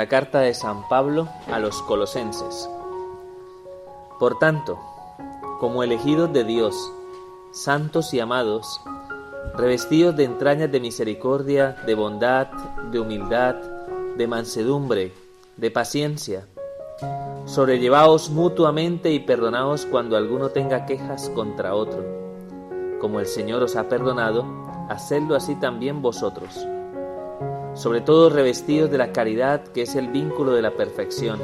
la carta de San Pablo a los colosenses. Por tanto, como elegidos de Dios, santos y amados, revestidos de entrañas de misericordia, de bondad, de humildad, de mansedumbre, de paciencia, sobrellevaos mutuamente y perdonaos cuando alguno tenga quejas contra otro. Como el Señor os ha perdonado, hacedlo así también vosotros sobre todo revestidos de la caridad que es el vínculo de la perfección,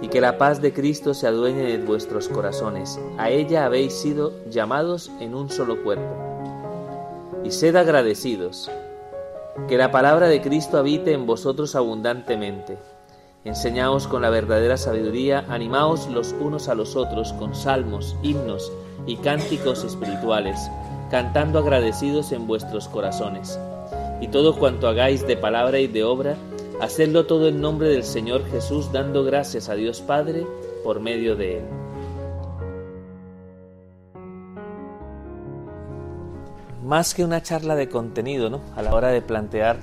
y que la paz de Cristo se adueñe de vuestros corazones. A ella habéis sido llamados en un solo cuerpo. Y sed agradecidos, que la palabra de Cristo habite en vosotros abundantemente. Enseñaos con la verdadera sabiduría, animaos los unos a los otros con salmos, himnos y cánticos espirituales, cantando agradecidos en vuestros corazones y todo cuanto hagáis de palabra y de obra, hacedlo todo en nombre del Señor Jesús, dando gracias a Dios Padre por medio de Él. Más que una charla de contenido, ¿no? A la hora de plantear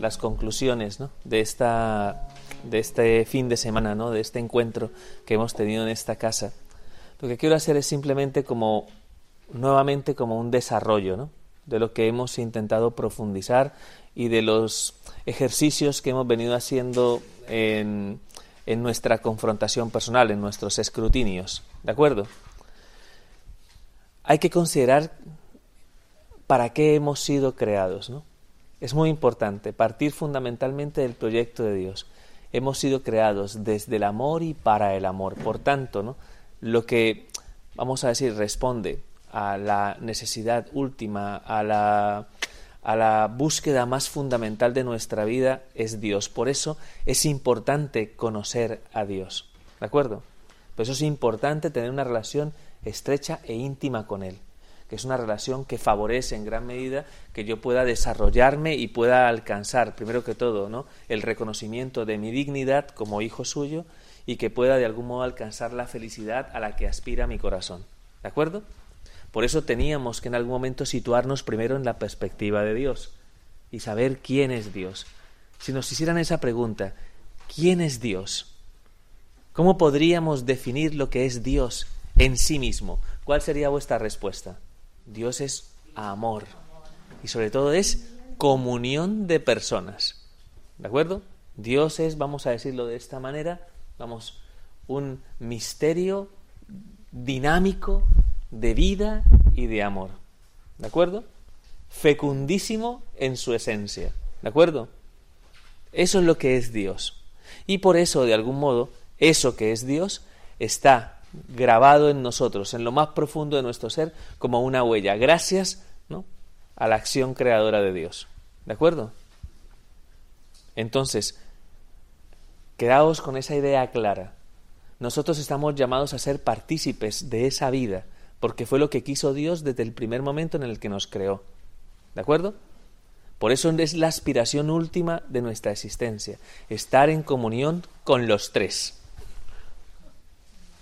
las conclusiones ¿no? de, esta, de este fin de semana, ¿no? de este encuentro que hemos tenido en esta casa, lo que quiero hacer es simplemente como, nuevamente como un desarrollo, ¿no? De lo que hemos intentado profundizar y de los ejercicios que hemos venido haciendo en, en nuestra confrontación personal, en nuestros escrutinios. ¿De acuerdo? Hay que considerar para qué hemos sido creados, ¿no? Es muy importante partir fundamentalmente del proyecto de Dios. Hemos sido creados desde el amor y para el amor. Por tanto, ¿no? lo que, vamos a decir, responde a la necesidad última, a la, a la búsqueda más fundamental de nuestra vida es Dios. Por eso es importante conocer a Dios. ¿De acuerdo? Por eso es importante tener una relación estrecha e íntima con Él, que es una relación que favorece en gran medida que yo pueda desarrollarme y pueda alcanzar, primero que todo, ¿no? el reconocimiento de mi dignidad como hijo suyo y que pueda de algún modo alcanzar la felicidad a la que aspira mi corazón. ¿De acuerdo? Por eso teníamos que en algún momento situarnos primero en la perspectiva de Dios y saber quién es Dios. Si nos hicieran esa pregunta, ¿quién es Dios? ¿Cómo podríamos definir lo que es Dios en sí mismo? ¿Cuál sería vuestra respuesta? Dios es amor y sobre todo es comunión de personas. ¿De acuerdo? Dios es, vamos a decirlo de esta manera, vamos, un misterio dinámico de vida y de amor. ¿De acuerdo? Fecundísimo en su esencia. ¿De acuerdo? Eso es lo que es Dios. Y por eso, de algún modo, eso que es Dios está grabado en nosotros, en lo más profundo de nuestro ser, como una huella, gracias ¿no? a la acción creadora de Dios. ¿De acuerdo? Entonces, quedaos con esa idea clara. Nosotros estamos llamados a ser partícipes de esa vida, porque fue lo que quiso Dios desde el primer momento en el que nos creó. ¿De acuerdo? Por eso es la aspiración última de nuestra existencia, estar en comunión con los tres.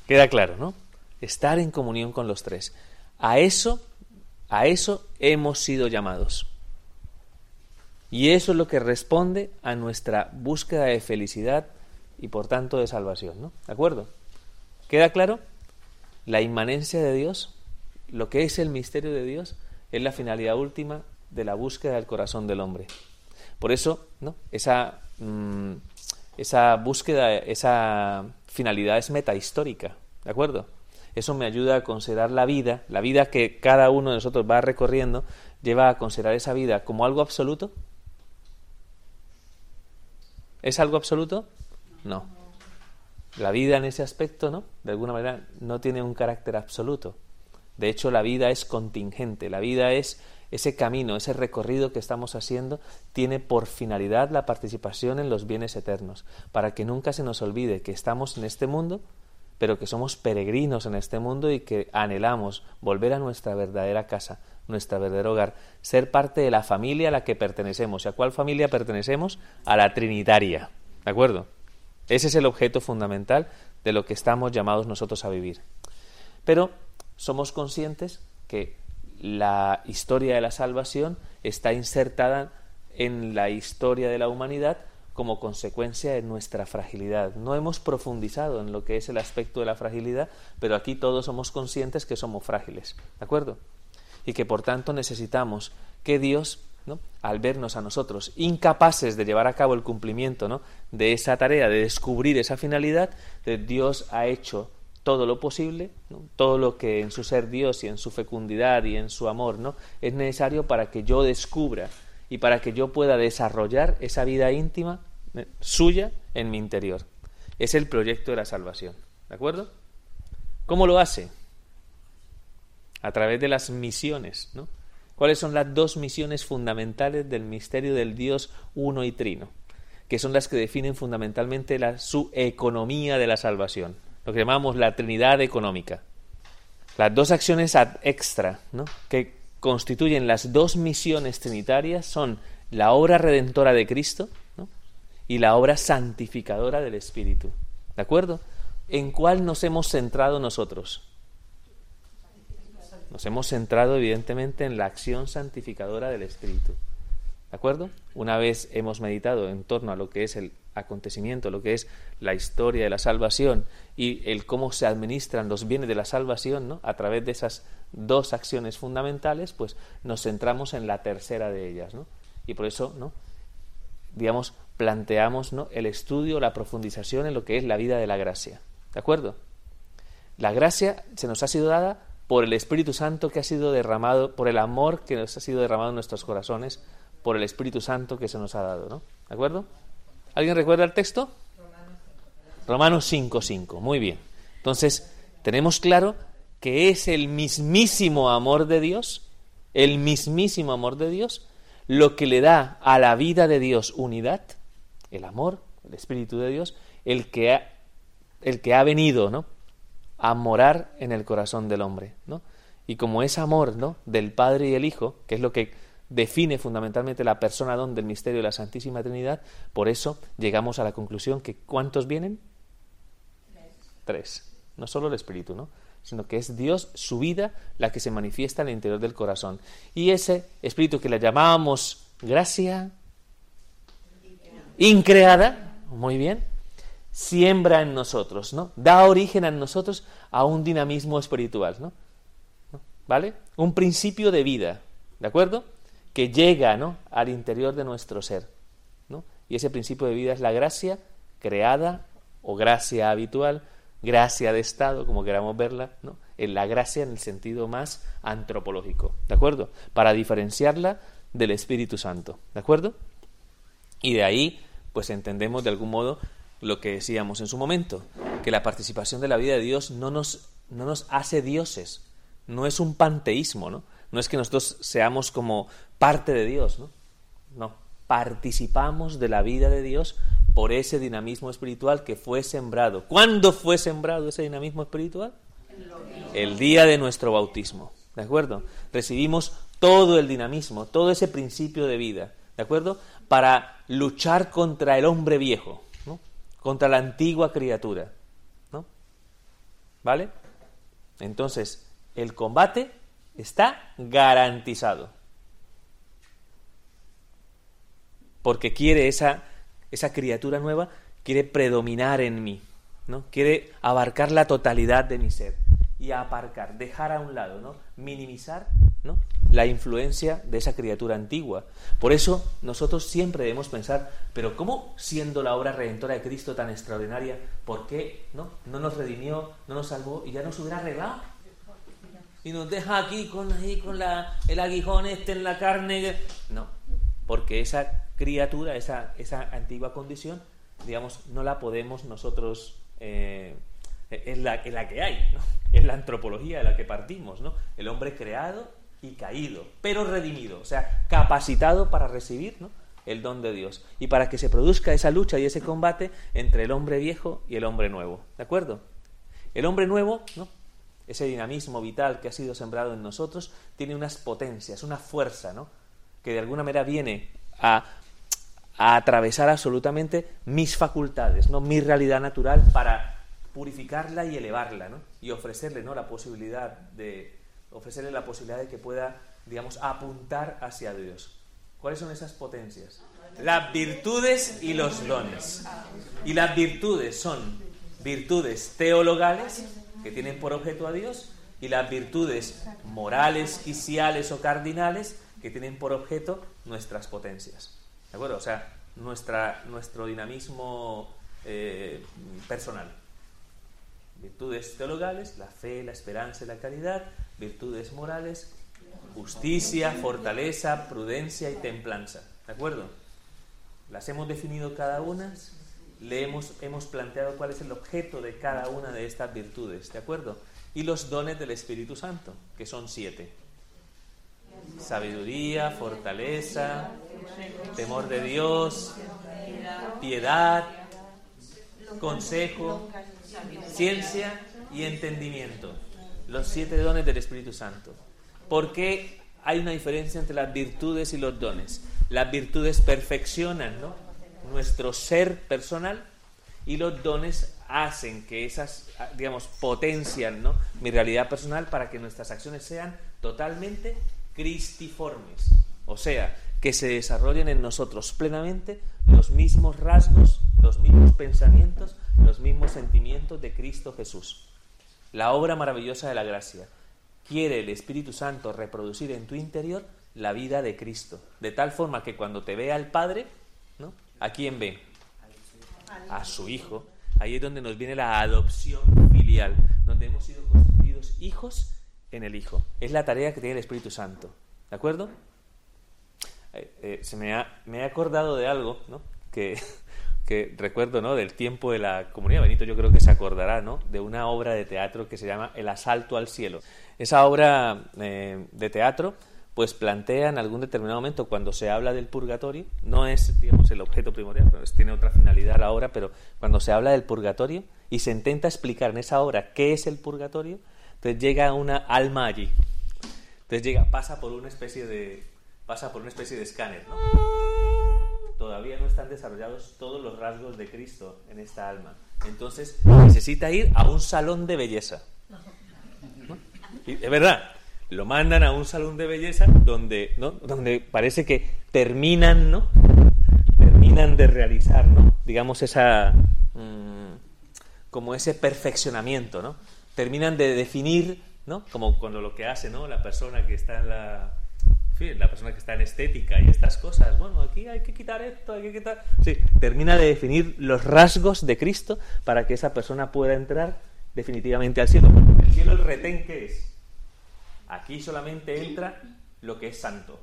Queda claro, ¿no? Estar en comunión con los tres. A eso, a eso hemos sido llamados. Y eso es lo que responde a nuestra búsqueda de felicidad y por tanto de salvación, ¿no? ¿De acuerdo? ¿Queda claro? La inmanencia de Dios, lo que es el misterio de Dios, es la finalidad última de la búsqueda del corazón del hombre. Por eso, ¿no? esa, mm, esa búsqueda, esa finalidad es metahistórica, ¿de acuerdo? Eso me ayuda a considerar la vida, la vida que cada uno de nosotros va recorriendo, lleva a considerar esa vida como algo absoluto. ¿Es algo absoluto? No. La vida en ese aspecto, ¿no? De alguna manera no tiene un carácter absoluto. De hecho, la vida es contingente, la vida es ese camino, ese recorrido que estamos haciendo, tiene por finalidad la participación en los bienes eternos, para que nunca se nos olvide que estamos en este mundo, pero que somos peregrinos en este mundo y que anhelamos volver a nuestra verdadera casa, nuestro verdadero hogar, ser parte de la familia a la que pertenecemos. ¿Y a cuál familia pertenecemos? A la Trinitaria. ¿De acuerdo? Ese es el objeto fundamental de lo que estamos llamados nosotros a vivir. Pero somos conscientes que la historia de la salvación está insertada en la historia de la humanidad como consecuencia de nuestra fragilidad. No hemos profundizado en lo que es el aspecto de la fragilidad, pero aquí todos somos conscientes que somos frágiles, ¿de acuerdo? Y que por tanto necesitamos que Dios, al vernos a nosotros incapaces de llevar a cabo el cumplimiento de esa tarea, de descubrir esa finalidad, Dios ha hecho todo lo posible, todo lo que en su ser Dios y en su fecundidad y en su amor ¿no? es necesario para que yo descubra y para que yo pueda desarrollar esa vida íntima eh, suya en mi interior. Es el proyecto de la salvación. ¿De acuerdo? ¿Cómo lo hace? A través de las misiones. ¿no? ¿Cuáles son las dos misiones fundamentales del misterio del Dios uno y trino? Que son las que definen fundamentalmente la, su economía de la salvación. Lo que llamamos la Trinidad económica. Las dos acciones ad extra, ¿no? que constituyen las dos misiones trinitarias son la obra redentora de Cristo y la obra santificadora del Espíritu. ¿De acuerdo? ¿En cuál nos hemos centrado nosotros? Nos hemos centrado evidentemente en la acción santificadora del Espíritu. ¿De acuerdo? Una vez hemos meditado en torno a lo que es el acontecimiento, lo que es la historia de la salvación y el cómo se administran los bienes de la salvación, ¿no? A través de esas dos acciones fundamentales, pues nos centramos en la tercera de ellas, ¿no? Y por eso, ¿no? digamos, planteamos ¿no? el estudio, la profundización en lo que es la vida de la gracia. ¿De acuerdo? La gracia se nos ha sido dada por el Espíritu Santo que ha sido derramado, por el amor que nos ha sido derramado en nuestros corazones, por el Espíritu Santo que se nos ha dado, ¿no? ¿De acuerdo? ¿Alguien recuerda el texto? Romanos 5.5. Muy bien. Entonces, tenemos claro que es el mismísimo amor de Dios, el mismísimo amor de Dios, lo que le da a la vida de Dios unidad, el amor, el Espíritu de Dios, el que ha, el que ha venido ¿no? A morar en el corazón del hombre. ¿no? Y como es amor ¿no? del Padre y el Hijo, que es lo que define fundamentalmente la persona donde el misterio de la Santísima Trinidad, por eso llegamos a la conclusión que ¿cuántos vienen? Tres. No solo el Espíritu, ¿no? sino que es Dios, su vida, la que se manifiesta en el interior del corazón. Y ese espíritu que le llamábamos gracia increada, muy bien, siembra en nosotros, ¿no? Da origen en nosotros a un dinamismo espiritual, ¿no? ¿Vale? Un principio de vida, ¿de acuerdo? Que llega, ¿no? Al interior de nuestro ser, ¿no? Y ese principio de vida es la gracia creada o gracia habitual gracia de Estado, como queramos verla, ¿no? en la gracia en el sentido más antropológico, ¿de acuerdo? Para diferenciarla del Espíritu Santo, ¿de acuerdo? Y de ahí, pues entendemos de algún modo lo que decíamos en su momento, que la participación de la vida de Dios no nos, no nos hace dioses, no es un panteísmo, ¿no? No es que nosotros seamos como parte de Dios, ¿no? No, participamos de la vida de Dios por ese dinamismo espiritual que fue sembrado. ¿Cuándo fue sembrado ese dinamismo espiritual? El día de nuestro bautismo. ¿De acuerdo? Recibimos todo el dinamismo, todo ese principio de vida. ¿De acuerdo? Para luchar contra el hombre viejo. Contra la antigua criatura. ¿no? ¿Vale? Entonces, el combate está garantizado. Porque quiere esa esa criatura nueva quiere predominar en mí, ¿no? Quiere abarcar la totalidad de mi ser y aparcar, dejar a un lado, ¿no? Minimizar, ¿no? La influencia de esa criatura antigua. Por eso nosotros siempre debemos pensar, pero ¿cómo siendo la obra redentora de Cristo tan extraordinaria, por qué no, no nos redimió, no nos salvó y ya nos hubiera arreglado? Y nos deja aquí con, ahí, con la, el aguijón este en la carne. No, porque esa criatura, esa, esa antigua condición, digamos, no la podemos nosotros, eh, es, la, que hay, ¿no? es la antropología de la que partimos, el hombre creado y caído, pero redimido, o sea, capacitado para recibir el don de Dios y para que se produzca esa lucha y ese combate entre el hombre viejo y el hombre nuevo, ¿de acuerdo? El hombre nuevo, ese dinamismo vital que ha sido sembrado en nosotros, tiene unas potencias, una fuerza, ¿no? que de alguna manera viene a a atravesar absolutamente mis facultades, ¿no? mi realidad natural para purificarla y elevarla, ¿no? y ofrecerle ¿no? la posibilidad de ofrecerle la posibilidad de que pueda, digamos, apuntar hacia Dios. ¿Cuáles son esas potencias? Las virtudes y los dones. Y las virtudes son virtudes teologales, que tienen por objeto a Dios, y las virtudes morales, quiciales o cardinales, que tienen por objeto nuestras potencias. ¿De acuerdo? O sea, nuestra, nuestro dinamismo eh, personal. Virtudes teologales, la fe, la esperanza y la caridad. Virtudes morales, justicia, fortaleza, prudencia y templanza. ¿De acuerdo? Las hemos definido cada una, le hemos, hemos planteado cuál es el objeto de cada una de estas virtudes, ¿de acuerdo? Y los dones del Espíritu Santo, que son siete. Sabiduría, fortaleza, temor de Dios, piedad, consejo, ciencia y entendimiento. Los siete dones del Espíritu Santo. ¿Por qué hay una diferencia entre las virtudes y los dones? Las virtudes perfeccionan nuestro ser personal y los dones hacen que esas, digamos, potencian ¿no? mi realidad personal para que nuestras acciones sean totalmente cristiformes. O sea, que se desarrollen en nosotros plenamente los mismos rasgos, los mismos pensamientos, los mismos sentimientos de Cristo Jesús. La obra maravillosa de la gracia. Quiere el Espíritu Santo reproducir en tu interior la vida de Cristo, de tal forma que cuando te vea el Padre, ¿no? ¿A quién ve? A su Hijo. Ahí es donde nos viene la adopción filial, donde hemos sido constituidos hijos en el Hijo. Es la tarea que tiene el Espíritu Santo. ¿De acuerdo? Eh, eh, se me ha, me he acordado de algo, ¿no? Que, que recuerdo, ¿no? Del tiempo de la comunidad. Benito yo creo que se acordará, ¿no? De una obra de teatro que se llama El asalto al cielo. Esa obra eh, de teatro pues plantea en algún determinado momento cuando se habla del purgatorio, no es digamos el objeto primordial, tiene otra finalidad la obra, pero cuando se habla del purgatorio y se intenta explicar en esa obra qué es el purgatorio, entonces llega una alma allí. Entonces llega, pasa por una especie de pasa por una especie de escáner, ¿no? Todavía no están desarrollados todos los rasgos de Cristo en esta alma. Entonces necesita ir a un salón de belleza. es verdad, lo mandan a un salón de belleza donde, ¿no? donde parece que terminan, ¿no? Terminan de realizar, ¿no? Digamos, esa. Mm, como ese perfeccionamiento, ¿no? Terminan de definir, ¿no? Como cuando lo que hace, ¿no? La persona que está en la. La persona que está en estética y estas cosas. Bueno, aquí hay que quitar esto, hay que quitar. Sí, termina de definir los rasgos de Cristo para que esa persona pueda entrar definitivamente al cielo. El cielo, el retén, ¿qué es? Aquí solamente entra lo que es santo.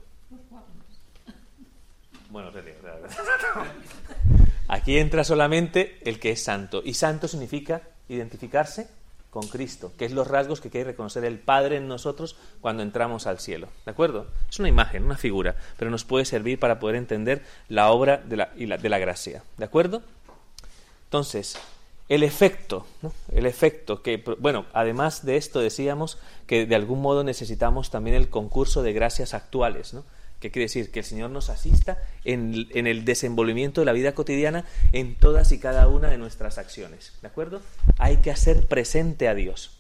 Bueno, aquí entra solamente el que es santo. Y santo significa identificarse con Cristo, que es los rasgos que quiere reconocer el Padre en nosotros cuando entramos al cielo. ¿De acuerdo? Es una imagen, una figura, pero nos puede servir para poder entender la obra de la, de la gracia. ¿De acuerdo? Entonces, el efecto, el efecto que, bueno, además de esto decíamos que de algún modo necesitamos también el concurso de gracias actuales, ¿no? ¿Qué quiere decir? Que el Señor nos asista en, el desenvolvimiento de la vida cotidiana en todas y cada una de nuestras acciones, ¿de acuerdo? Hay que hacer presente a Dios.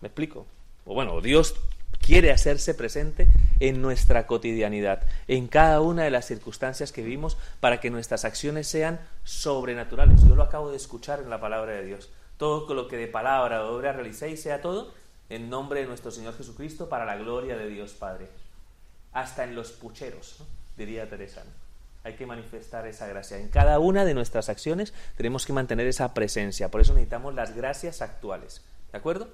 ¿Me explico? O bueno, Dios quiere hacerse presente en nuestra cotidianidad, en cada una de las circunstancias que vivimos, para que nuestras acciones sean sobrenaturales. Yo lo acabo de escuchar en la palabra de Dios. Todo lo que de palabra o obra realicéis sea todo en nombre de nuestro Señor Jesucristo para la gloria de Dios Padre. Hasta en los pucheros, diría Teresa. Hay que manifestar esa gracia. En cada una de nuestras acciones tenemos que mantener esa presencia. Por eso necesitamos las gracias actuales. ¿De acuerdo?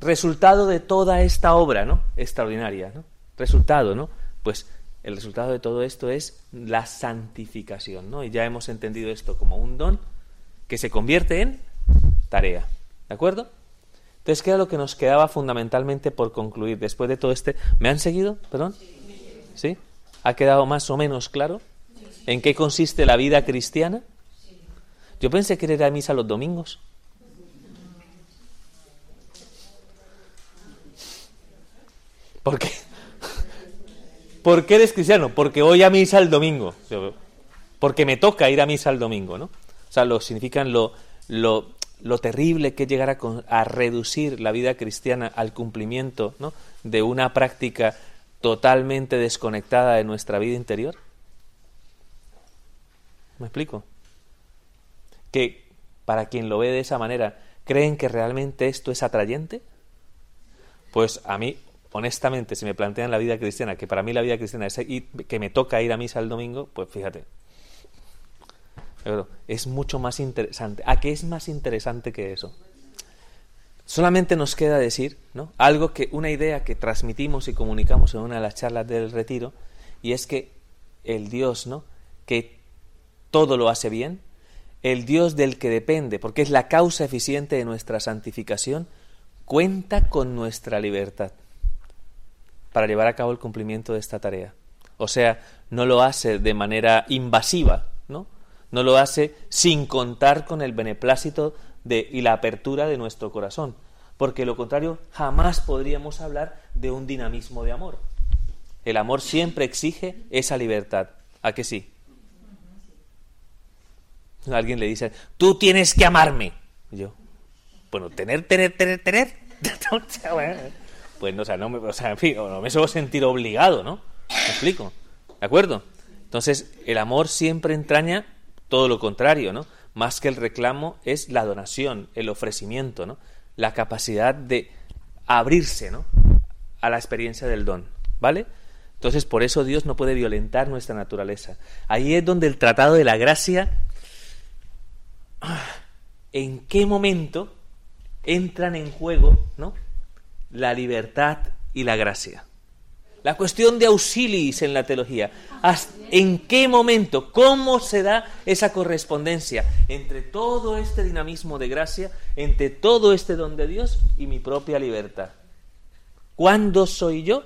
resultado de toda esta obra, ¿no? Extraordinaria, ¿no? Resultado, ¿no? Pues el resultado de todo esto es la santificación, ¿no? Y ya hemos entendido esto como un don que se convierte en tarea, ¿de acuerdo? Entonces, ¿qué era lo que nos quedaba fundamentalmente por concluir después de todo este? ¿Me han seguido? ¿Perdón? ¿Sí? ¿Ha quedado más o menos claro? ¿En qué consiste la vida cristiana? Yo pensé que era misa los domingos. ¿Por qué? ¿Por qué eres cristiano? Porque voy a misa el domingo. Porque me toca ir a misa el domingo, ¿no? O sea, lo significan lo, lo, lo terrible que es llegar a, reducir la vida cristiana al cumplimiento de una práctica totalmente desconectada de nuestra vida interior. ¿Me explico? Que para quien lo ve de esa manera, ¿creen que realmente esto es atrayente? Pues a mí, honestamente, si me plantean la vida cristiana, que para mí la vida cristiana es que me toca ir a misa el domingo, pues fíjate. Es mucho más interesante. ¿A qué es más interesante que eso? Solamente nos queda decir, ¿no? Algo que, una idea que transmitimos y comunicamos en una de las charlas del retiro, y es que el Dios, ¿no? Que todo lo hace bien, el Dios del que depende, porque es la causa eficiente de nuestra santificación, cuenta con nuestra libertad para llevar a cabo el cumplimiento de esta tarea. O sea, no lo hace de manera invasiva, ¿no? No lo hace sin contar con el beneplácito de, y la apertura de nuestro corazón, porque lo contrario jamás podríamos hablar de un dinamismo de amor. El amor siempre exige esa libertad. ¿A que sí? Alguien le dice, tú tienes que amarme. yo, bueno, tener, tener, tener, tener. pues no, o sea, no me, o sea, en fin, no me suelo sentir obligado, ¿no? ¿Me explico? ¿De acuerdo? Entonces, el amor siempre entraña todo lo contrario, ¿no? Más que el reclamo es la donación, el ofrecimiento, ¿no? La capacidad de abrirse, ¿no? A la experiencia del don, ¿vale? Entonces, por eso Dios no puede violentar nuestra naturaleza. Ahí es donde el tratado de la gracia en qué momento entran en juego ¿no? la libertad y la gracia. La cuestión de auxilis en la teología. ¿En qué momento? ¿Cómo se da esa correspondencia entre todo este dinamismo de gracia, entre todo este don de Dios y mi propia libertad? ¿Cuándo soy yo?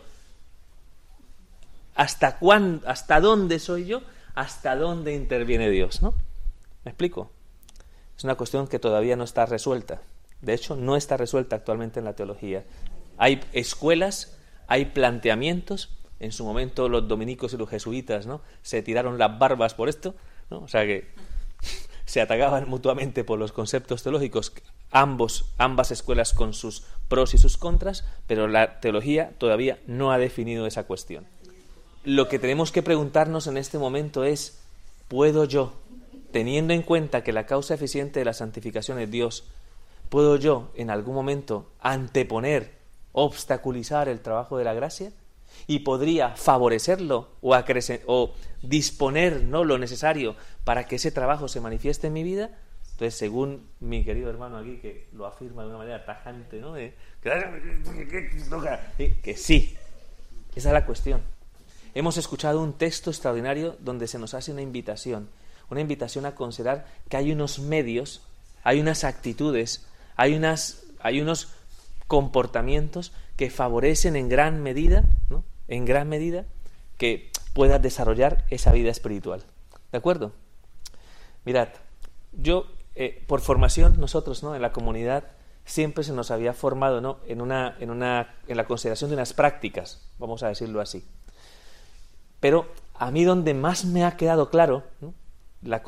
¿Hasta, cuándo, ¿Hasta dónde soy yo? ¿Hasta dónde interviene Dios? ¿No? ¿Me explico? es una cuestión que todavía no está resuelta. De hecho, no está resuelta actualmente en la teología. Hay escuelas, hay planteamientos. En su momento los dominicos y los jesuitas ¿no? se tiraron las barbas por esto. ¿no? O sea que se atacaban mutuamente por los conceptos teológicos, ambos, ambas escuelas con sus pros y sus contras, pero la teología todavía no ha definido esa cuestión. Lo que tenemos que preguntarnos en este momento es, ¿puedo yo teniendo en cuenta que la causa eficiente de la santificación es Dios, ¿puedo yo en algún momento anteponer, obstaculizar el trabajo de la gracia? Y podría favorecerlo o, o disponer ¿no? lo necesario para que ese trabajo se manifieste en mi vida. Entonces, según mi querido hermano aquí, que lo afirma de una manera tajante, ¿no? que sí, esa es la cuestión. Hemos escuchado un texto extraordinario donde se nos hace una invitación una invitación a considerar que hay unos medios, hay unas actitudes, hay, unas, hay unos comportamientos que favorecen en gran medida, ¿no? en gran medida, que puedas desarrollar esa vida espiritual. ¿De acuerdo? Mirad, yo, eh, por formación, nosotros, ¿no? En la comunidad siempre se nos había formado, ¿no? En una, en una, en la consideración de unas prácticas, vamos a decirlo así. Pero a mí donde más me ha quedado claro, ¿no? la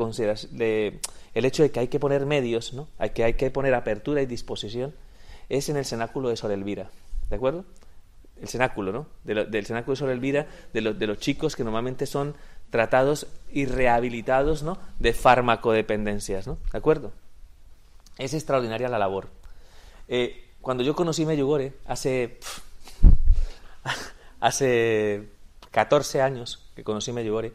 el hecho de que hay que poner medios, ¿no? hay, que hay que poner apertura y disposición, es en el cenáculo de Sor Elvira. ¿De acuerdo? El cenáculo, ¿no? del cenáculo de Sor Elvira, de, de los chicos que normalmente son tratados y rehabilitados, ¿no? De farmacodependencias, ¿no? ¿De acuerdo? Es extraordinaria la labor. Eh, cuando yo conocí Meyugore, hace, hace 14 años que conocí Meyugore,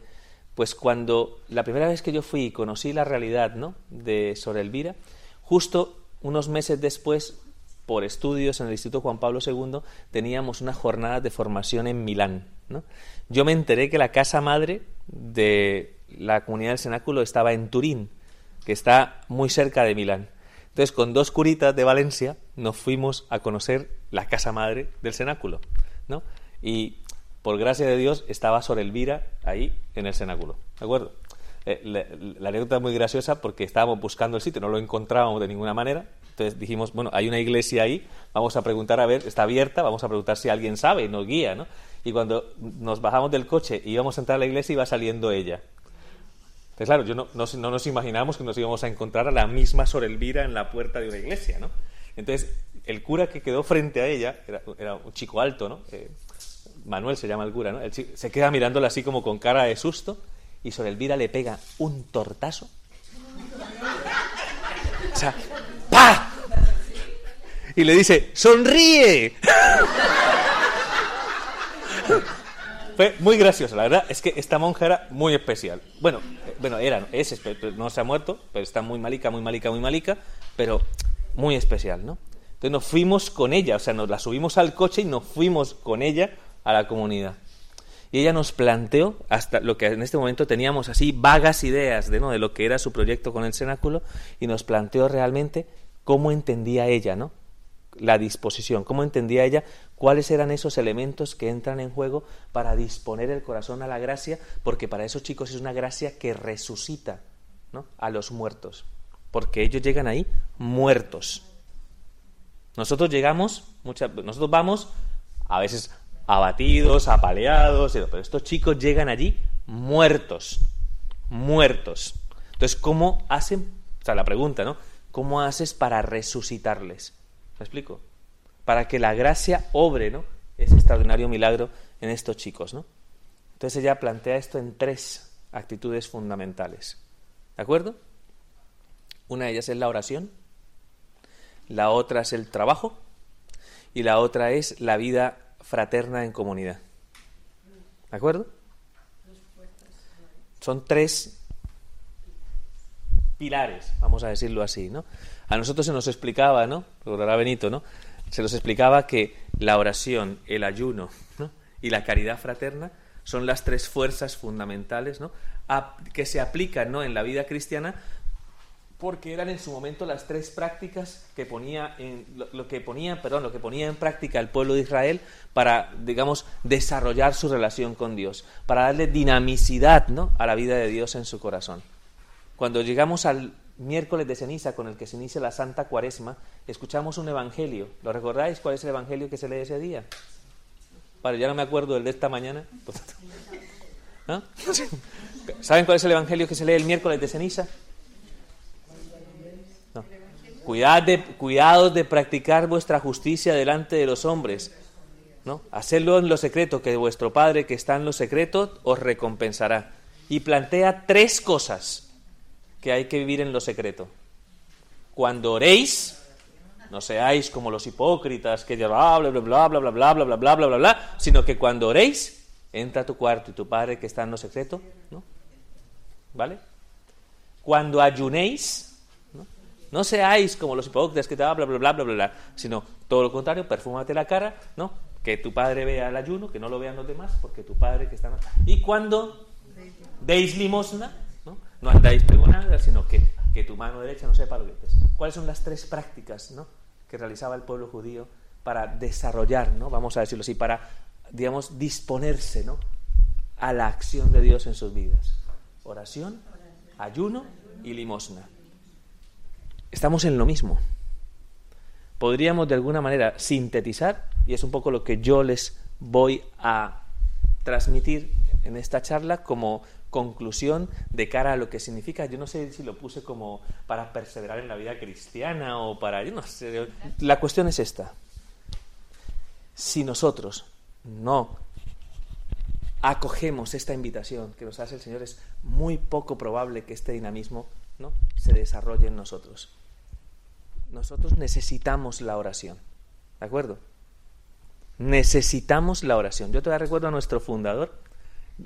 pues cuando la primera vez que yo fui y conocí la realidad ¿no? de Sor Elvira, justo unos meses después, por estudios en el Instituto Juan Pablo II, teníamos una jornada de formación en Milán. Yo me enteré que la casa madre de la comunidad del cenáculo estaba en Turín, que está muy cerca de Milán. Entonces, con dos curitas de Valencia, nos fuimos a conocer la casa madre del cenáculo. Y por gracia de Dios, estaba Sor Elvira ahí en el cenáculo. ¿De acuerdo? Eh, la, anécdota es muy graciosa porque estábamos buscando el sitio, no lo encontrábamos de ninguna manera. Entonces dijimos, bueno, hay una iglesia ahí, vamos a preguntar a ver, está abierta, vamos a preguntar si alguien sabe nos guía, ¿no? Y cuando nos bajamos del coche y íbamos a entrar a la iglesia, iba saliendo ella. Entonces, claro, yo no, no, nos imaginamos que nos íbamos a encontrar a la misma Sor Elvira en la puerta de una iglesia, ¿no? Entonces, el cura que quedó frente a ella, era, un chico alto, ¿no? Eh, Manuel se llama el cura, ¿no? se queda mirándola así como con cara de susto y Sor Elvira le pega un tortazo. O sea, ¡pa! Y le dice, ¡sonríe! Fue muy gracioso, la verdad es que esta monja era muy especial. Bueno, eh, bueno, era, es, no se ha muerto, pero está muy malica, muy malica, muy malica, pero muy especial, ¿no? Entonces nos fuimos con ella, o sea, nos la subimos al coche y nos fuimos con ella a la comunidad. Y ella nos planteó, hasta lo que en este momento teníamos así vagas ideas de, ¿no? de lo que era su proyecto con el cenáculo, y nos planteó realmente cómo entendía ella, ¿no? La disposición, cómo entendía ella cuáles eran esos elementos que entran en juego para disponer el corazón a la gracia, porque para esos chicos es una gracia que resucita a los muertos, porque ellos llegan ahí muertos. Nosotros llegamos, nosotros vamos a veces abatidos, apaleados, pero estos chicos llegan allí muertos, muertos. Entonces, ¿cómo hacen? O sea, la pregunta, ¿no? ¿Cómo haces para resucitarles? ¿Me explico? Para que la gracia obre, ¿no? Ese extraordinario milagro en estos chicos, ¿no? Entonces ella plantea esto en tres actitudes fundamentales. ¿De acuerdo? Una de ellas es la oración, la otra es el trabajo y la otra es la vida fraterna en comunidad. ¿De acuerdo? Son tres pilares, vamos a decirlo así, ¿no? A nosotros se nos explicaba, ¿no? Lo Benito, ¿no? Se nos explicaba que la oración, el ayuno y la caridad fraterna son las tres fuerzas fundamentales, ¿no? que se aplican, ¿no? En la vida cristiana porque eran en su momento las tres prácticas que ponía en lo, que ponía, perdón, lo que ponía en práctica el pueblo de Israel para, digamos, desarrollar su relación con Dios, para darle dinamicidad, ¿no? a la vida de Dios en su corazón. Cuando llegamos al miércoles de ceniza con el que se inicia la Santa Cuaresma, escuchamos un evangelio. ¿Lo recordáis cuál es el evangelio que se lee ese día? Vale, ya no me acuerdo del de esta mañana. ¿Ah? ¿Saben cuál es el evangelio que se lee el miércoles de ceniza? Cuidad de, cuidados de practicar vuestra justicia delante de los hombres. ¿no? Hacedlo en lo secreto, que vuestro Padre que está en lo secreto os recompensará. Y plantea tres cosas que hay que vivir en lo secreto. Cuando oréis, no seáis como los hipócritas que bla bla bla bla bla bla bla bla bla bla bla bla bla, sino que cuando oréis, entra a tu cuarto y tu Padre que está en lo secreto, ¿no? ¿Vale? Cuando ayunéis, no seáis como los hipócritas que te bla, bla, bla, bla, bla, bla, sino todo lo contrario, perfúmate la cara, ¿no? Que tu padre vea el ayuno, que no lo vean los demás, porque tu padre que está... Y cuando deis limosna, ¿no? Andáis pregonando, sino que, que tu mano derecha no sepa lo que es. ¿Cuáles son las tres prácticas, ¿no? Que realizaba el pueblo judío para desarrollar, ¿no? Vamos a decirlo así, para, digamos, disponerse, ¿no? A la acción de Dios en sus vidas. Oración, ayuno y limosna estamos en lo mismo. Podríamos de alguna manera sintetizar, y es un poco lo que yo les voy a transmitir en esta charla como conclusión de cara a lo que significa, yo no sé si lo puse como para perseverar en la vida cristiana o para, yo no sé, la cuestión es esta. Si nosotros no acogemos esta invitación que nos hace el Señor, es muy poco probable que este dinamismo ¿no? se desarrolle en nosotros nosotros necesitamos la oración. ¿De acuerdo? Necesitamos la oración. Yo todavía recuerdo a nuestro fundador,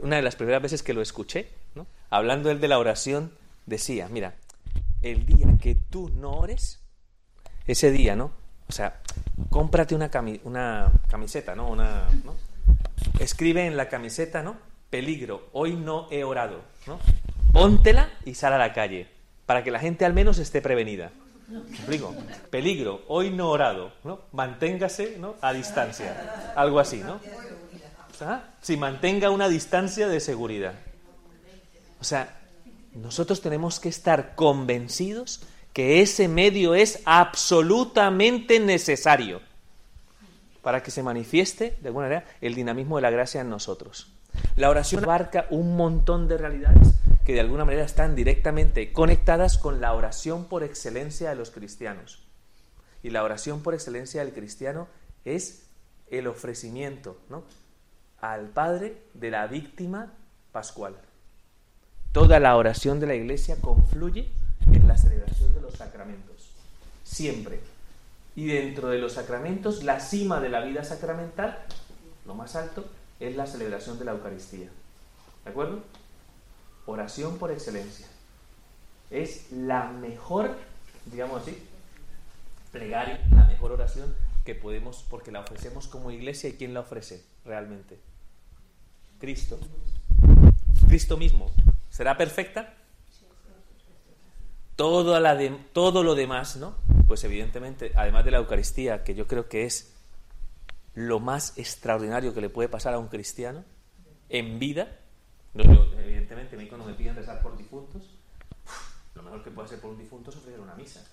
una de las primeras veces que lo escuché, ¿no? hablando él de la oración, decía, mira, el día que tú no ores, ese día, ¿no? O sea, cómprate una, una camiseta, ¿no? Una, ¿no? Escribe en la camiseta, ¿no? Peligro, hoy no he orado, ¿no? Póntela y sal a la calle, para que la gente al menos esté prevenida. Peligro, hoy no orado, ¿no? Manténgase ¿no? a distancia. Algo así, ¿no? Si mantenga una distancia de seguridad. O sea, nosotros tenemos que estar convencidos que ese medio es absolutamente necesario para que se manifieste, de alguna manera, el dinamismo de la gracia en nosotros. La oración abarca un montón de realidades que de alguna manera están directamente conectadas con la oración por excelencia de los cristianos. Y la oración por excelencia del cristiano es el ofrecimiento ¿no? Al Padre de la víctima pascual. Toda la oración de la iglesia confluye en la celebración de los sacramentos. Siempre. Y dentro de los sacramentos, la cima de la vida sacramental, lo más alto, es la celebración de la Eucaristía. ¿De acuerdo? Oración por excelencia. Es la mejor, digamos así, plegaria, la mejor oración que podemos, porque la ofrecemos como iglesia y ¿quién la ofrece realmente? Cristo. Cristo mismo. ¿Será perfecta? Todo, la de, todo lo demás, ¿no? Pues evidentemente, además de la Eucaristía, que yo creo que es lo más extraordinario que le puede pasar a un cristiano en vida, evidentemente, a mí cuando me piden rezar por difuntos, lo mejor que puede hacer por un difunto es ofrecer una misa.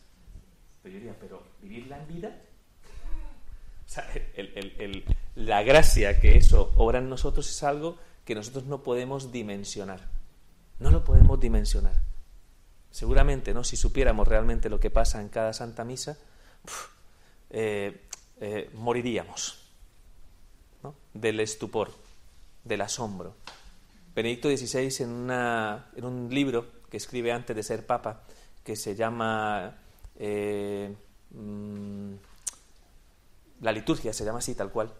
Pero yo diría, pero vivirla en vida, sea, la gracia que eso obra en nosotros es algo que nosotros no podemos dimensionar. No lo podemos dimensionar. Seguramente, ¿no? Si supiéramos realmente lo que pasa en cada Santa Misa, eh, eh, moriríamos del estupor, del asombro. Benedicto XVI, en un libro que escribe antes de ser papa, que se llama eh, mm, La liturgia, se llama así tal cual,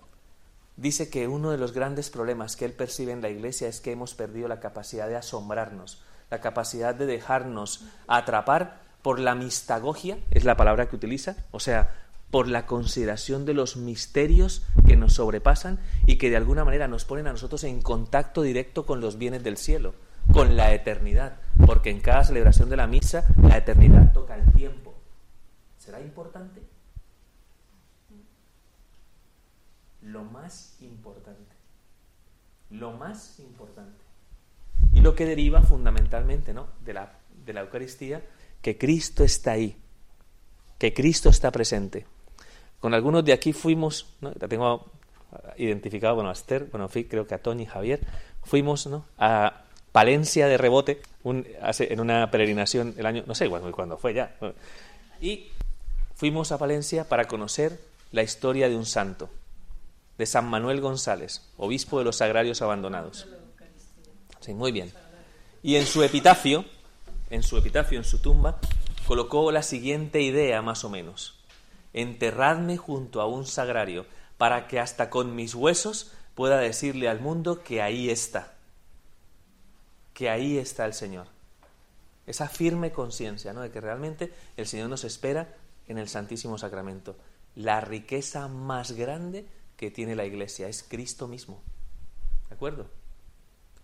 dice que uno de los grandes problemas que él percibe en la Iglesia es que hemos perdido la capacidad de asombrarnos, la capacidad de dejarnos atrapar por la mistagogia, es la palabra que utiliza, o sea, por la consideración de los misterios que nos sobrepasan y que de alguna manera nos ponen a nosotros en contacto directo con los bienes del cielo, con la eternidad, porque en cada celebración de la misa la eternidad toca el tiempo. ¿Será importante? Lo más importante. Lo más importante. Y lo que deriva fundamentalmente ¿no? de, la, de la Eucaristía, que Cristo está ahí, que Cristo está presente. Con algunos de aquí fuimos, ¿no? la tengo identificado, bueno, a Esther, bueno, fui, creo que a Tony y Javier, fuimos ¿no? a Palencia de rebote un, en una peregrinación el año, no sé cuándo fue ya. Y fuimos a Palencia para conocer la historia de un santo, de San Manuel González, obispo de los Sagrarios Abandonados. Sí, muy bien. Y en su epitafio, en su epitafio, en su tumba, colocó la siguiente idea más o menos enterradme junto a un sagrario, para que hasta con mis huesos pueda decirle al mundo que ahí está, que ahí está el Señor. Esa firme conciencia ¿no? de que realmente el Señor nos espera en el Santísimo Sacramento. La riqueza más grande que tiene la Iglesia es Cristo mismo. ¿De acuerdo?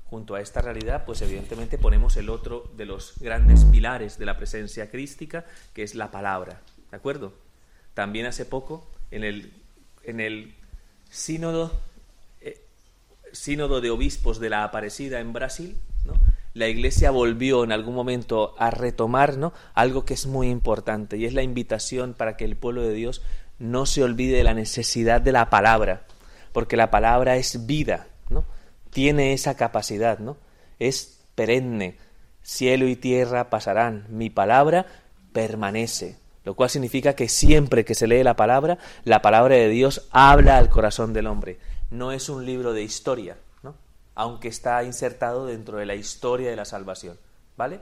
Junto a esta realidad, pues evidentemente ponemos el otro de los grandes pilares de la presencia crística, que es la palabra. ¿De acuerdo? También hace poco, en el, en el sínodo, eh, sínodo de obispos de la Aparecida en Brasil, la Iglesia volvió en algún momento a retomar ¿no? algo que es muy importante y es la invitación para que el pueblo de Dios no se olvide de la necesidad de la palabra, porque la palabra es vida, ¿no? tiene esa capacidad, ¿no? es perenne, cielo y tierra pasarán, mi palabra permanece lo cual significa que siempre que se lee la palabra, la palabra de Dios habla al corazón del hombre. No es un libro de historia, ¿no? aunque está insertado dentro de la historia de la salvación. ¿Vale?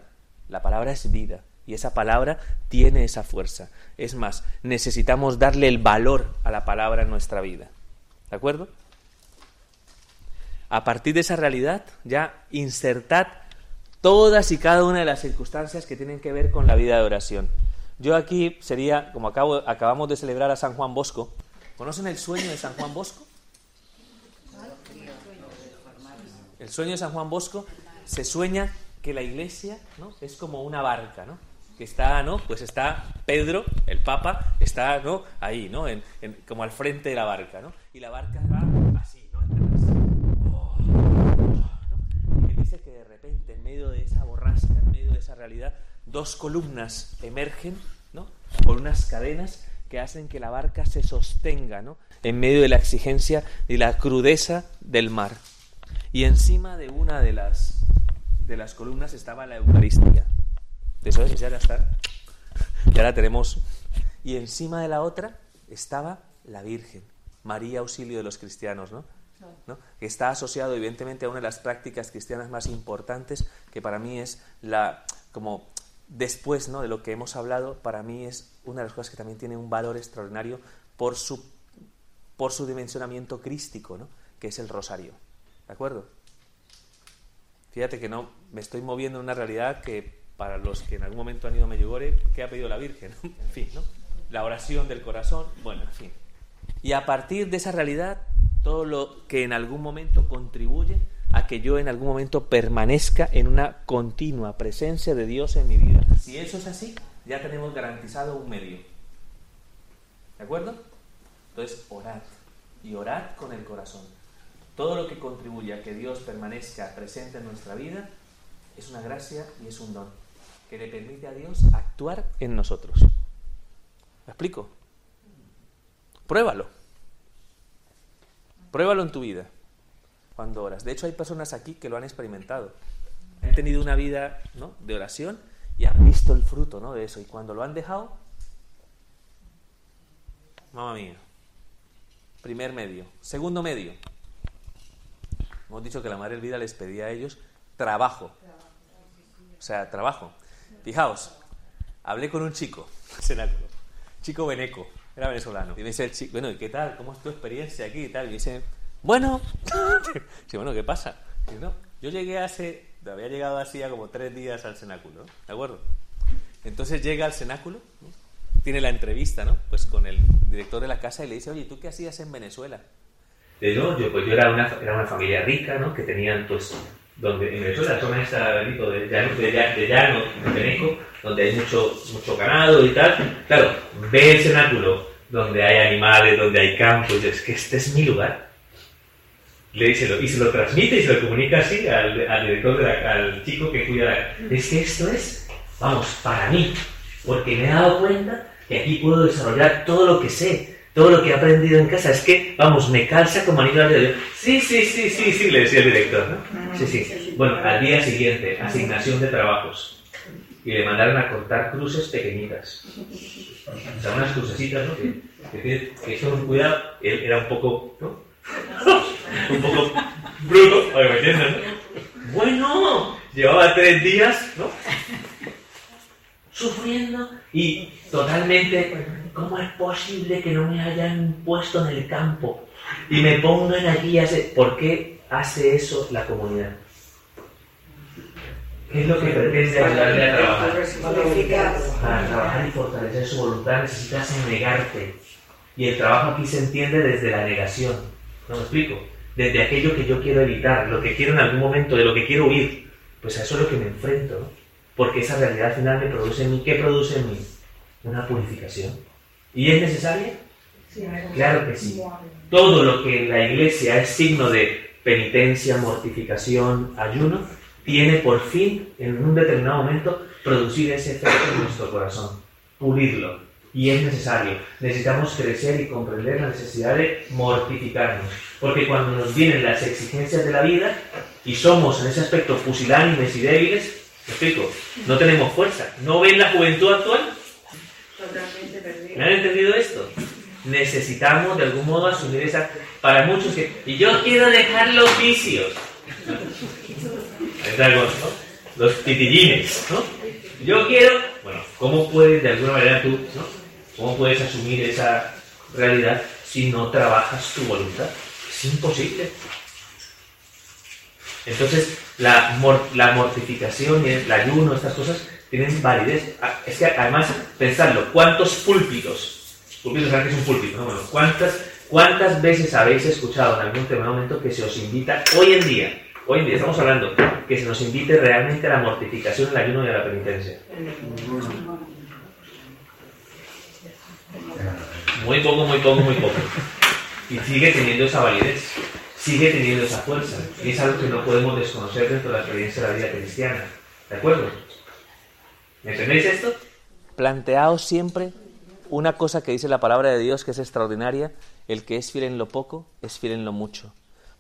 La palabra es vida y esa palabra tiene esa fuerza. Es más, necesitamos darle el valor a la palabra en nuestra vida. ¿De acuerdo? A partir de esa realidad, ya insertad todas y cada una de las circunstancias que tienen que ver con la vida de oración. Yo aquí sería, como acabamos de celebrar a San Juan Bosco, ¿conocen el sueño de San Juan Bosco? El sueño de San Juan Bosco se sueña que la iglesia ¿no? es como una barca, ¿no? Que está, ¿no? Pues está Pedro, el Papa, está, ¿no? Ahí, ¿no? En, como al frente de la barca, ¿no? Y la barca va así, ¿no? Oh, Y dice que de repente, en medio de esa borrasca, en medio de esa realidad, dos columnas emergen, ¿no? Por unas cadenas que hacen que la barca se sostenga, ¿no? En medio de la exigencia y la crudeza del mar. Y encima de una de las, de las columnas estaba la Eucaristía. Eso es, ya está. Ya la tenemos. Y encima de la otra estaba la Virgen, María Auxilio de los cristianos, ¿no? que está asociado evidentemente a una de las prácticas cristianas más importantes, que para mí es la, como después ¿no? de lo que hemos hablado, para mí es una de las cosas que también tiene un valor extraordinario por su, por su dimensionamiento crístico, ¿no? que es el rosario. ¿De acuerdo? Fíjate que no me estoy moviendo en una realidad que para los que en algún momento han ido a Medjugorje, ¿qué ha pedido la Virgen? en fin, ¿no? La oración del corazón, bueno, en fin. Y a partir de esa realidad, todo lo que en algún momento contribuye a que yo en algún momento permanezca en una continua presencia de Dios en mi vida. Si eso es así, ya tenemos garantizado un medio. ¿De acuerdo? Entonces, orad. Y orad con el corazón. Todo lo que contribuye a que Dios permanezca presente en nuestra vida es una gracia y es un don que le permite a Dios actuar en nosotros. ¿Me explico? Pruébalo. Pruébalo en tu vida cuando oras. De hecho, hay personas aquí que lo han experimentado. Han tenido una vida ¿no? de oración y han visto el fruto ¿no? de eso. Y cuando lo han dejado, mamá mía. Primer medio. Segundo medio. Hemos dicho que la Madre Vida les pedía a ellos trabajo. O sea, trabajo. Fijaos, hablé con un chico, cenáculo, chico veneco, era venezolano. Y me dice el chico, bueno, ¿y qué tal? ¿Cómo es tu experiencia aquí y? Y dice, bueno, bueno, ¿qué pasa? no, yo llegué hace, había llegado así a como tres días al cenáculo, ¿de acuerdo? Entonces llega al cenáculo, tiene la entrevista, ¿no? Pues con el director de la casa y le dice, oye, ¿tú qué hacías en Venezuela? No, yo, pues yo era una, era una familia rica, ¿no? Que tenían, pues, donde en Venezuela, la zona esta de llano, de, de, llano, de donde hay mucho, mucho ganado y tal. Claro, ve el cenáculo donde hay animales, donde hay campos, y es que este es mi lugar. Le dice, y se lo transmite y se lo comunica así al, al director, de al chico que cuida la... Es que esto es, vamos, para mí, porque me he dado cuenta que aquí puedo desarrollar todo lo que sé, todo lo que he aprendido en casa. Es que, vamos, me calza como anillo al dedo. Sí, sí, sí, sí, sí, le decía el director, ¿no? Sí, sí. Bueno, al día siguiente, asignación de trabajos. Y le mandaron a cortar cruces pequeñitas. O sea, unas crucecitas, ¿no? Que, que, que eso, cuidado, él era un poco, ¿no? un poco bruto, para que me ¿no? Bueno, llevaba tres días, ¿no? Sufriendo y totalmente ¿Cómo es posible que no me hayan puesto en el campo y me pongan aquí a hacer... ¿Por qué hace eso la comunidad? ¿Qué es lo que pretende ayudarle a trabajar? Para trabajar y fortalecer su voluntad necesitas negarte. Y el trabajo aquí se entiende desde la negación. ¿No me explico? Desde aquello que yo quiero evitar, lo que quiero en algún momento, de lo que quiero huir. Pues a eso es lo que me enfrento, ¿no? Porque esa realidad final me produce en mí. ¿Qué produce en mí? Una purificación. ¿Y es necesaria? Claro que sí. Todo lo que en la iglesia es signo de penitencia, mortificación, ayuno, tiene por fin, en un determinado momento, producir ese efecto en nuestro corazón, pulirlo. Y es necesario. Necesitamos crecer y comprender la necesidad de mortificarnos. Porque cuando nos vienen las exigencias de la vida y somos en ese aspecto pusilánimes y débiles, ¿me explico? No tenemos fuerza. ¿No ven la juventud actual? ¿Me han entendido esto? Necesitamos de algún modo asumir esa... Para muchos que... Y yo quiero dejar los vicios. Los pitillines, ¿no? Yo quiero... Bueno, ¿cómo puedes de alguna manera tú, ¿no? ¿Cómo puedes asumir esa realidad si no trabajas tu voluntad? Es imposible. Entonces, la, la mortificación el ayuno, estas cosas, tienen validez. Ah, es que además, pensadlo, ¿cuántos púlpitos? Púlpitos, ¿sabes qué es un púlpito? Bueno, ¿cuántas, ¿cuántas veces habéis escuchado en algún momento que se os invita hoy en día, hoy en día estamos hablando, que se nos invite realmente a la mortificación, el ayuno y a la penitencia? Muy poco, muy poco, muy poco. Y sigue teniendo esa validez, sigue teniendo esa fuerza. Y es algo que no podemos desconocer dentro de la experiencia de la vida cristiana. ¿De acuerdo? ¿Me entendéis esto? Planteaos siempre una cosa que dice la palabra de Dios que es extraordinaria, el que es fiel en lo poco es fiel en lo mucho.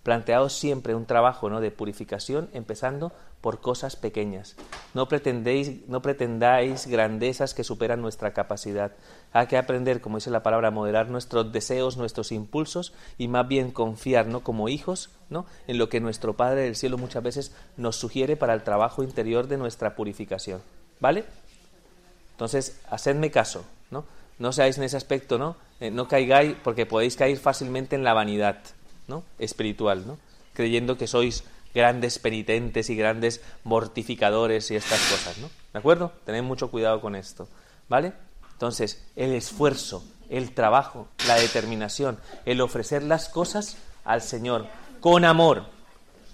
Planteaos siempre un trabajo ¿no? de purificación, empezando por cosas pequeñas. No, pretendéis, no pretendáis grandezas que superan nuestra capacidad. Hay que aprender, como dice la palabra, a moderar nuestros deseos, nuestros impulsos y más bien confiar, ¿no? como hijos, ¿no? en lo que nuestro Padre del Cielo muchas veces nos sugiere para el trabajo interior de nuestra purificación. ¿Vale? Entonces, hacedme caso, ¿no? No seáis en ese aspecto, ¿no? Eh, no caigáis, porque podéis caer fácilmente en la vanidad. ¿no? espiritual, ¿no? creyendo que sois grandes penitentes y grandes mortificadores y estas cosas, ¿no? ¿De acuerdo? Tened mucho cuidado con esto, ¿vale? Entonces, el esfuerzo, el trabajo, la determinación, el ofrecer las cosas al Señor con amor,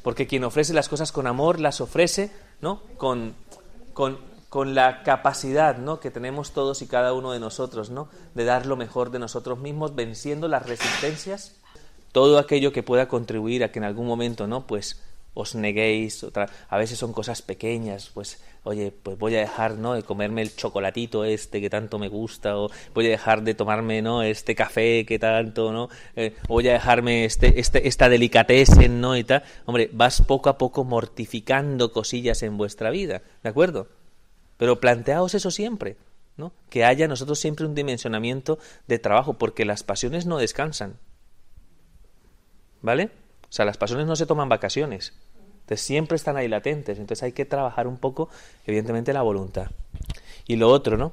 porque quien ofrece las cosas con amor las ofrece, ¿no? Con, con, con la capacidad, ¿no? Que tenemos todos y cada uno de nosotros, ¿no? De dar lo mejor de nosotros mismos, venciendo las resistencias todo aquello que pueda contribuir a que en algún momento, ¿no? Pues os neguéis, a veces son cosas pequeñas, pues oye, pues voy a dejar, ¿no? de comerme el chocolatito este que tanto me gusta o voy a dejar de tomarme, ¿no? este café que tanto, ¿no? Eh, voy a dejarme este, este esta delicatessen, ¿no? y tal. Hombre, vas poco a poco mortificando cosillas en vuestra vida, ¿de acuerdo? Pero planteaos eso siempre, ¿no? Que haya nosotros siempre un dimensionamiento de trabajo porque las pasiones no descansan. ¿Vale? O sea, las pasiones no se toman vacaciones. Entonces siempre están ahí latentes. Entonces hay que trabajar un poco, evidentemente, la voluntad. Y lo otro, ¿no?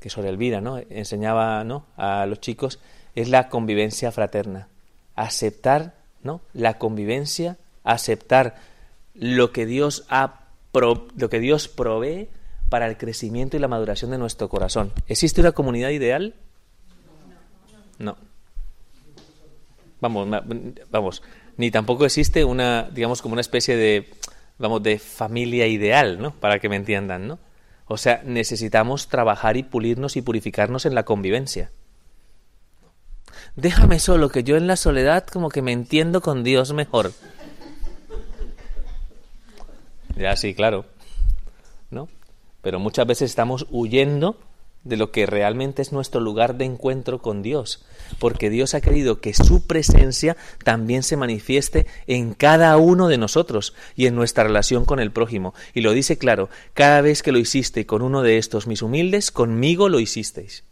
Que sobre Elvira, ¿no? Enseñaba, ¿no? A los chicos, es la convivencia fraterna. Aceptar, ¿no? La convivencia, aceptar lo que Dios ha lo que Dios provee para el crecimiento y la maduración de nuestro corazón. ¿Existe una comunidad ideal? No vamos, vamos, ni tampoco existe una, digamos, como una especie de, vamos, de familia ideal, ¿no? Para que me entiendan, ¿no? O sea, necesitamos trabajar y pulirnos y purificarnos en la convivencia. Déjame solo, que yo en la soledad como que me entiendo con Dios mejor. Ya sí, claro. Pero muchas veces estamos huyendo de lo que realmente es nuestro lugar de encuentro con Dios, porque Dios ha querido que su presencia también se manifieste en cada uno de nosotros y en nuestra relación con el prójimo. Y lo dice claro, cada vez que lo hiciste con uno de estos mis humildes, conmigo lo hicisteis.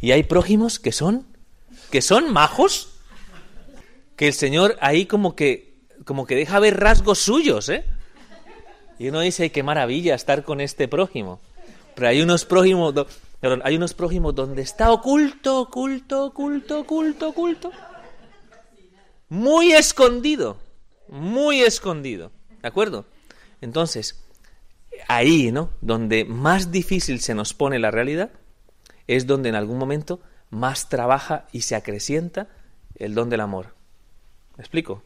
Y hay prójimos que son, que son majos, que el Señor ahí como que, como que deja ver rasgos suyos, ¿eh? Y uno dice, qué maravilla estar con este prójimo. Pero hay unos prójimos, hay unos prójimos donde está oculto, oculto, oculto, oculto, oculto. Muy escondido, muy escondido. ¿De acuerdo? Entonces, ahí, ¿no? Donde más difícil se nos pone la realidad, es donde en algún momento más trabaja y se acrecienta el don del amor. ¿Me explico?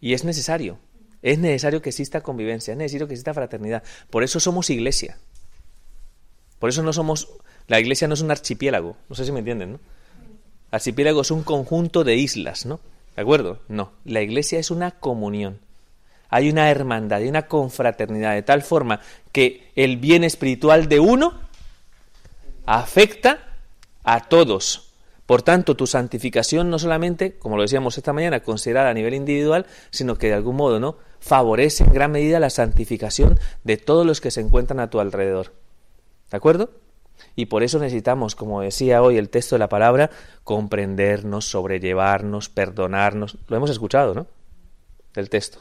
Y es necesario. Es necesario que exista convivencia, es necesario que exista fraternidad. Por eso somos iglesia. Por eso no somos, la iglesia no es un archipiélago, no sé si me entienden, ¿no? Archipiélago es un conjunto de islas, ¿no? ¿De acuerdo? No, la iglesia es una comunión. Hay una hermandad, hay una confraternidad, de tal forma que el bien espiritual de uno afecta a todos. Por tanto, tu santificación no solamente, como lo decíamos esta mañana, considerada a nivel individual, sino que de algún modo, ¿no? Favorece en gran medida la santificación de todos los que se encuentran a tu alrededor. ¿De acuerdo? Y por eso necesitamos, como decía hoy el texto de la palabra, comprendernos, sobrellevarnos, perdonarnos. Lo hemos escuchado, ¿no? Del texto.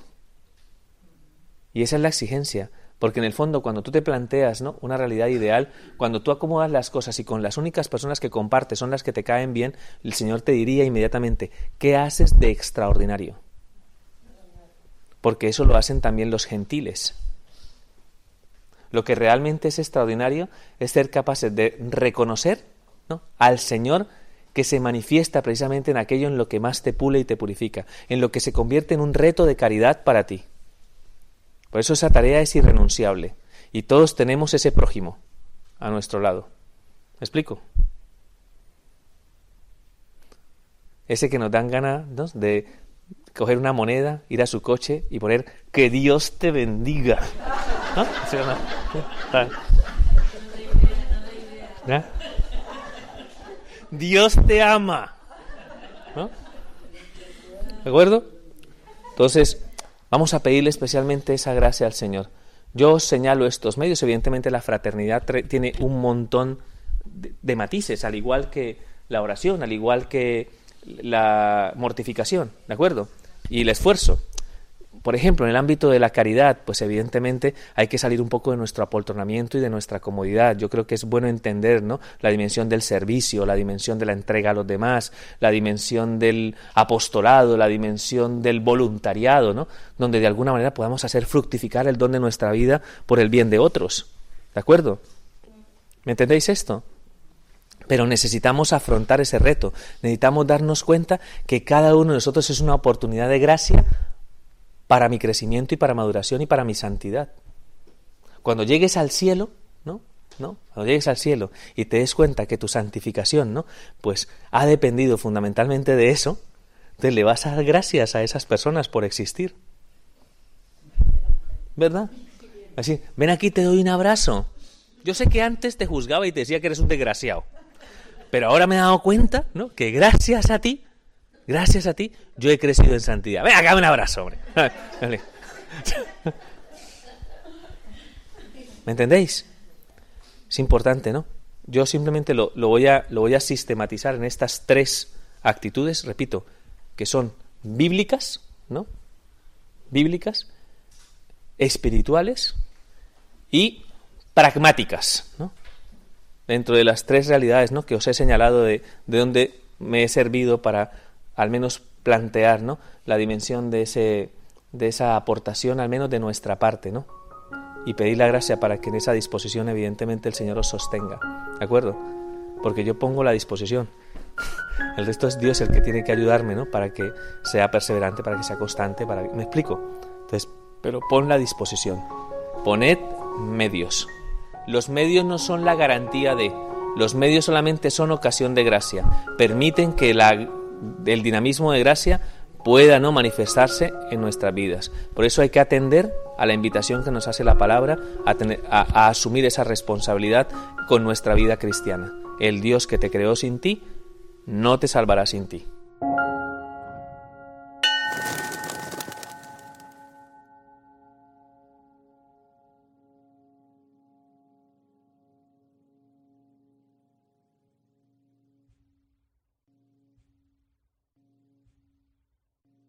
Y esa es la exigencia, porque en el fondo cuando tú te planteas ¿no? una realidad ideal, cuando tú acomodas las cosas y con las únicas personas que compartes son las que te caen bien, el Señor te diría inmediatamente, ¿qué haces de extraordinario? Porque eso lo hacen también los gentiles. Lo que realmente es extraordinario es ser capaces de reconocer al Señor que se manifiesta precisamente en aquello en lo que más te pule y te purifica, en lo que se convierte en un reto de caridad para ti. Por eso esa tarea es irrenunciable y todos tenemos ese prójimo a nuestro lado. ¿Me explico? Ese que nos dan ganas de coger una moneda, ir a su coche y poner que Dios te bendiga. Dios te ama. ¿De acuerdo? Entonces, vamos a pedirle especialmente esa gracia al Señor. Yo os señalo estos medios. Evidentemente, la fraternidad tiene un montón de, matices, al igual que la oración, al igual que la mortificación, ¿de acuerdo? Y el esfuerzo. Por ejemplo, en el ámbito de la caridad, pues evidentemente hay que salir un poco de nuestro apoltronamiento y de nuestra comodidad. Yo creo que es bueno entender ¿no? la dimensión del servicio, la dimensión de la entrega a los demás, la dimensión del apostolado, la dimensión del voluntariado, ¿no? donde de alguna manera podamos hacer fructificar el don de nuestra vida por el bien de otros. ¿De acuerdo? ¿Me entendéis esto? Pero necesitamos afrontar ese reto, necesitamos darnos cuenta que cada uno de nosotros es una oportunidad de gracia para mi crecimiento y para maduración y para mi santidad. Cuando llegues al cielo, ¿no? ¿No? Cuando llegues al cielo y te des cuenta que tu santificación, ¿no? Pues ha dependido fundamentalmente de eso, entonces le vas a dar gracias a esas personas por existir. ¿Verdad? Así, ven aquí, te doy un abrazo. Yo sé que antes te juzgaba y te decía que eres un desgraciado. Pero ahora me he dado cuenta, ¿no? Que gracias a ti, gracias a ti, yo he crecido en santidad. Ven acá, un abrazo, hombre. ¿Me entendéis? Es importante, ¿no? Yo simplemente lo, voy a, lo voy a sistematizar en estas tres actitudes, repito, que son bíblicas, ¿no? Bíblicas, espirituales y pragmáticas, ¿no? Dentro de las tres realidades ¿no? que os he señalado de, de dónde me he servido para al menos plantear ¿no? la dimensión de, ese, de esa aportación, al menos de nuestra parte, ¿no? y pedir la gracia para que en esa disposición evidentemente el Señor os sostenga, ¿de acuerdo? Porque yo pongo la disposición. El resto es Dios el que tiene que ayudarme, ¿no? Para que sea perseverante, para que sea constante, para ¿Me explico? Entonces, pero pon la disposición. Poned medios. Los medios no son la garantía de, los medios solamente son ocasión de gracia, permiten que el dinamismo de gracia pueda no manifestarse en nuestras vidas. Por eso hay que atender a la invitación que nos hace la palabra a asumir esa responsabilidad con nuestra vida cristiana. El Dios que te creó sin ti, no te salvará sin ti.